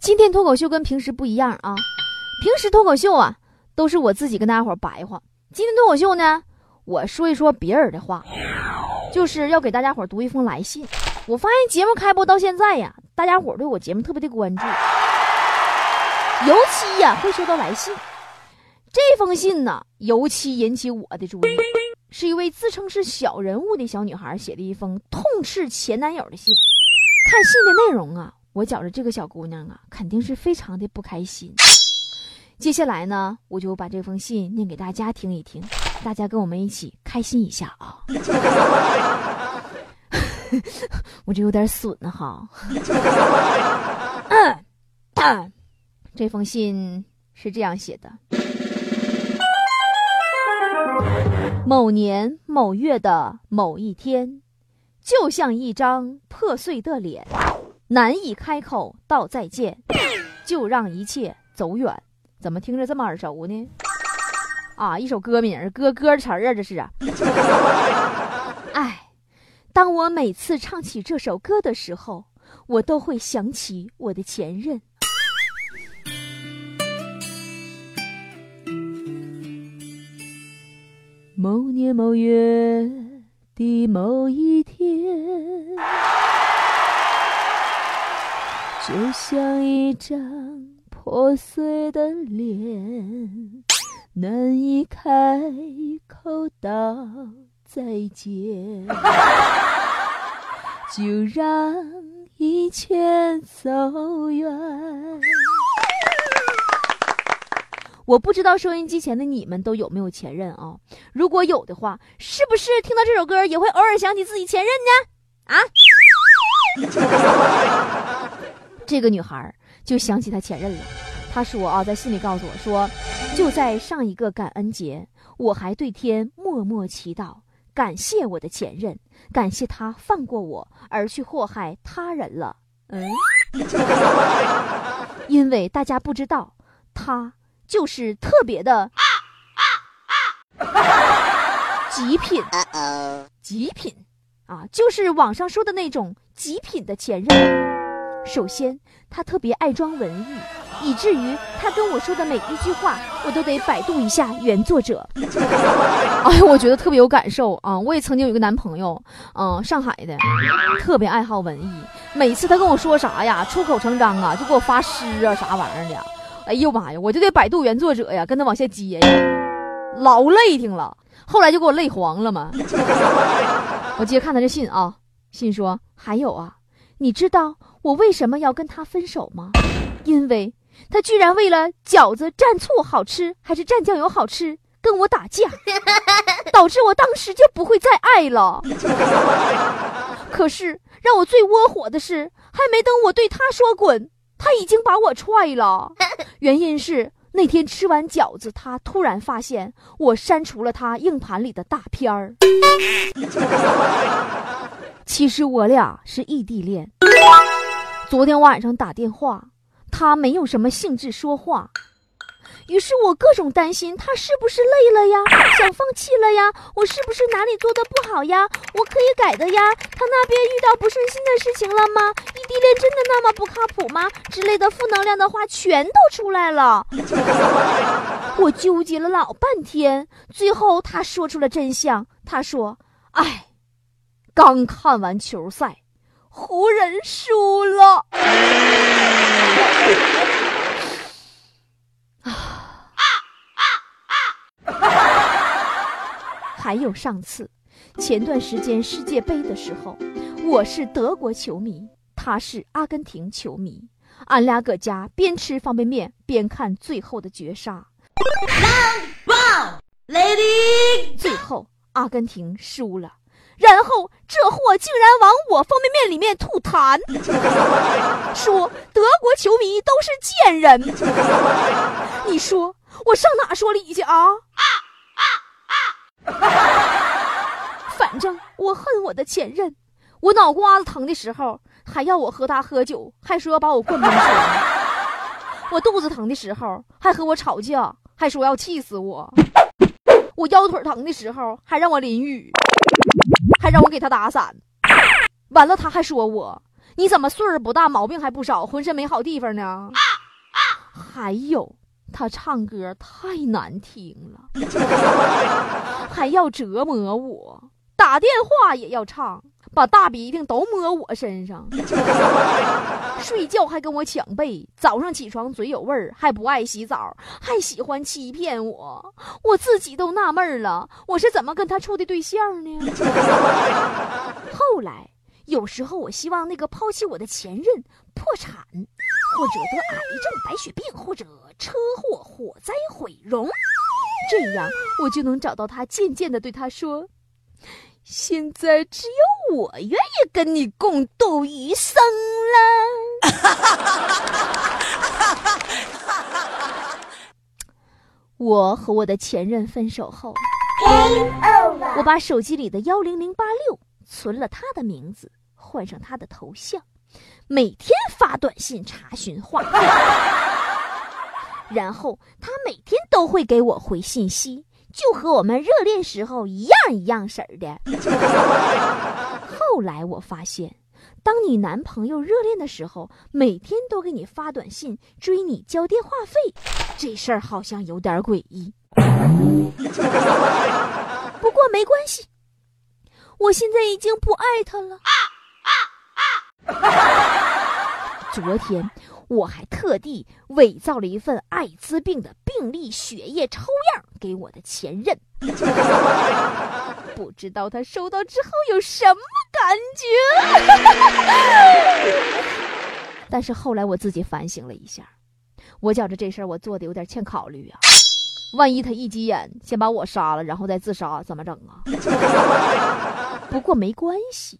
今天脱口秀跟平时不一样啊，平时脱口秀啊都是我自己跟大家伙白话，今天脱口秀呢，我说一说别人的话。就是要给大家伙读一封来信。我发现节目开播到现在呀，大家伙对我节目特别的关注，尤其呀会收到来信。这封信呢，尤其引起我的注意，是一位自称是小人物的小女孩写的一封痛斥前男友的信。看信的内容啊，我觉着这个小姑娘啊，肯定是非常的不开心。接下来呢，我就把这封信念给大家听一听。大家跟我们一起开心一下啊！我这有点损哈。这封信是这样写的：某年某月的某一天，就像一张破碎的脸，难以开口道再见，就让一切走远。怎么听着这么耳熟呢？啊，一首歌名，歌歌词啊，这是啊。哎，当我每次唱起这首歌的时候，我都会想起我的前任。某年某月的某一天，就像一张破碎的脸。难以开口道再见，就让一切走远。我不知道收音机前的你们都有没有前任啊？如果有的话，是不是听到这首歌也会偶尔想起自己前任呢？啊？这个女孩就想起她前任了。她说啊，在信里告诉我说。就在上一个感恩节，我还对天默默祈祷，感谢我的前任，感谢他放过我，而去祸害他人了。嗯，因为大家不知道，他就是特别的极品，极品啊，就是网上说的那种极品的前任。首先，他特别爱装文艺。以至于他跟我说的每一句话，我都得百度一下原作者。哎，我觉得特别有感受啊！我也曾经有一个男朋友，嗯，上海的，特别爱好文艺。每次他跟我说啥呀，出口成章啊，就给我发诗啊，啥玩意儿的。哎呦妈呀，我就得百度原作者呀，跟他往下接呀，老累挺了。后来就给我累黄了嘛。我接着看他这信啊，信说还有啊，你知道我为什么要跟他分手吗？因为。他居然为了饺子蘸醋好吃还是蘸酱油好吃跟我打架，导致我当时就不会再爱了。可是让我最窝火的是，还没等我对他说滚，他已经把我踹了。原因是那天吃完饺子，他突然发现我删除了他硬盘里的大片儿。其实我俩是异地恋，昨天晚上打电话。他没有什么兴致说话，于是我各种担心他是不是累了呀，想放弃了呀，我是不是哪里做的不好呀？我可以改的呀。他那边遇到不顺心的事情了吗？异地恋真的那么不靠谱吗？之类的负能量的话全都出来了。我纠结了老半天，最后他说出了真相。他说：“哎，刚看完球赛。”湖人输了啊！还有上次，前段时间世界杯的时候，我是德国球迷，他是阿根廷球迷，俺俩搁家边吃方便面边看最后的绝杀。Lady，最后阿根廷输了。然后这货竟然往我方便面里面吐痰，说德国球迷都是贱人。你说我上哪说理去啊？反正我恨我的前任，我脑瓜子疼的时候还要我和他喝酒，还说要把我灌懵水；我肚子疼的时候还和我吵架，还说要气死我；我腰腿疼的时候还让我淋雨，还让我给他打伞。完了，他还说我，你怎么岁数不大，毛病还不少，浑身没好地方呢？还有，他唱歌太难听了，还要折磨我，打电话也要唱，把大鼻涕都抹我身上，睡觉还跟我抢被，早上起床嘴有味儿，还不爱洗澡，还喜欢欺骗我，我自己都纳闷了，我是怎么跟他处的对象呢？后来。有时候我希望那个抛弃我的前任破产，或者得癌症、白血病，或者车祸、火灾毁容，这样我就能找到他，渐渐的对他说：“现在只有我愿意跟你共度余生了。我和我的前任分手后，我把手机里的幺零零八六存了他的名字。换上他的头像，每天发短信查询话费，然后他每天都会给我回信息，就和我们热恋时候一样一样式儿的。后来我发现，当你男朋友热恋的时候，每天都给你发短信追你交电话费，这事儿好像有点诡异。不过没关系，我现在已经不爱他了。昨天我还特地伪造了一份艾滋病的病例血液抽样给我的前任，不知道他收到之后有什么感觉。但是后来我自己反省了一下，我觉着这事儿我做的有点欠考虑啊。万一他一急眼先把我杀了，然后再自杀，怎么整啊？不过没关系。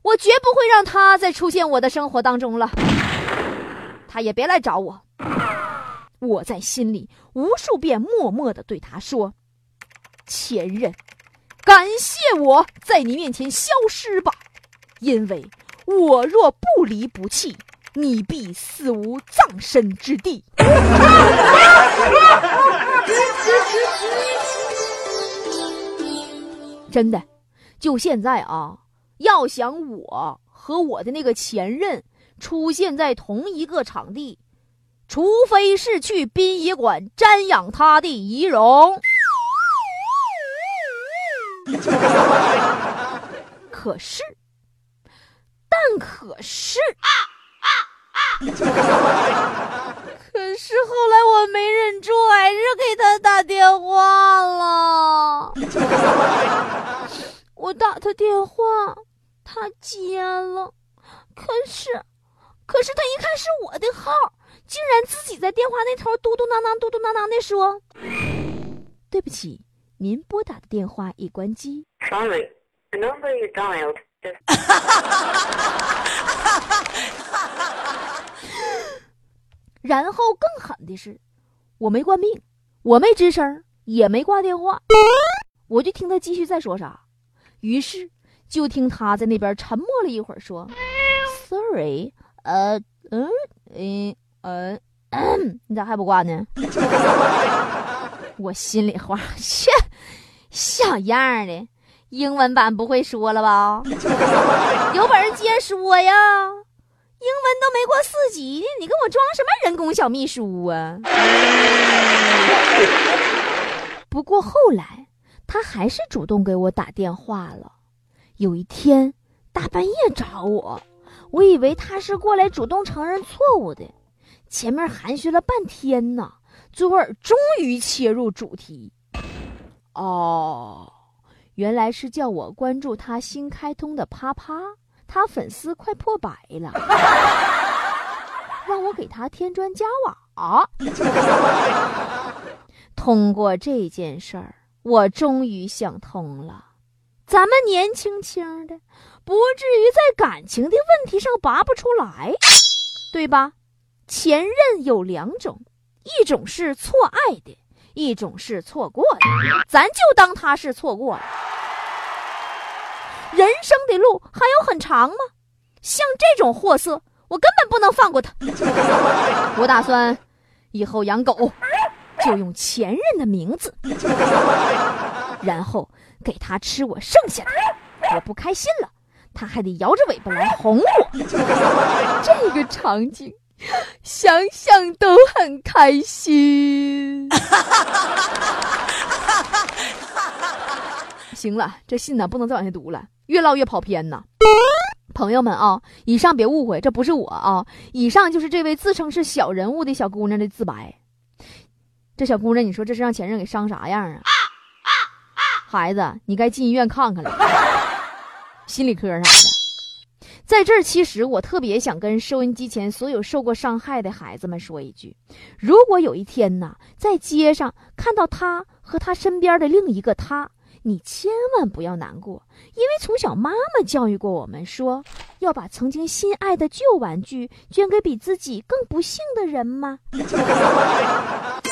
我绝不会让他再出现我的生活当中了，他也别来找我。我在心里无数遍默默的对他说：“前任，感谢我在你面前消失吧，因为我若不离不弃，你必死无葬身之地。”真的，就现在啊。要想我和我的那个前任出现在同一个场地，除非是去殡仪馆瞻仰他的遗容。可是，但可是，可是后来我没忍住，还是给他打电话了。我打他电话。他接了，可是，可是他一看是我的号，竟然自己在电话那头嘟嘟囔囔、嘟嘟囔囔的说：“对不起，您拨打的电话已关机。” Sorry, the number you dialed. 然后更狠的是，我没关病，我没吱声，也没挂电话，我就听他继续再说啥，于是。就听他在那边沉默了一会儿，说：“Sorry，呃，嗯，嗯，嗯，你咋还不挂呢？”我心里话，切，小样的，英文版不会说了吧？有本事接着说呀！英文都没过四级你跟我装什么人工小秘书啊？不过后来他还是主动给我打电话了。有一天，大半夜找我，我以为他是过来主动承认错误的。前面寒暄了半天呢，最后终于切入主题。哦，原来是叫我关注他新开通的啪啪，他粉丝快破百了，让我给他添砖加瓦。通过这件事儿，我终于想通了。咱们年轻轻的，不至于在感情的问题上拔不出来，对吧？前任有两种，一种是错爱的，一种是错过的。咱就当他是错过了。人生的路还有很长吗？像这种货色，我根本不能放过他。我打算以后养狗，就用前任的名字，然后给他吃我剩下的。我不开心了，他还得摇着尾巴来哄我。这个场景，想想都很开心。行了，这信呢不能再往下读了，越唠越跑偏呐。朋友们啊，以上别误会，这不是我啊，以上就是这位自称是小人物的小姑娘的自白。这小姑娘，你说这是让前任给伤啥样啊？孩子，你该进医院看看了，心理科啥的。在这儿，其实我特别想跟收音机前所有受过伤害的孩子们说一句：如果有一天呢，在街上看到他和他身边的另一个他，你千万不要难过，因为从小妈妈教育过我们，说要把曾经心爱的旧玩具捐给比自己更不幸的人吗？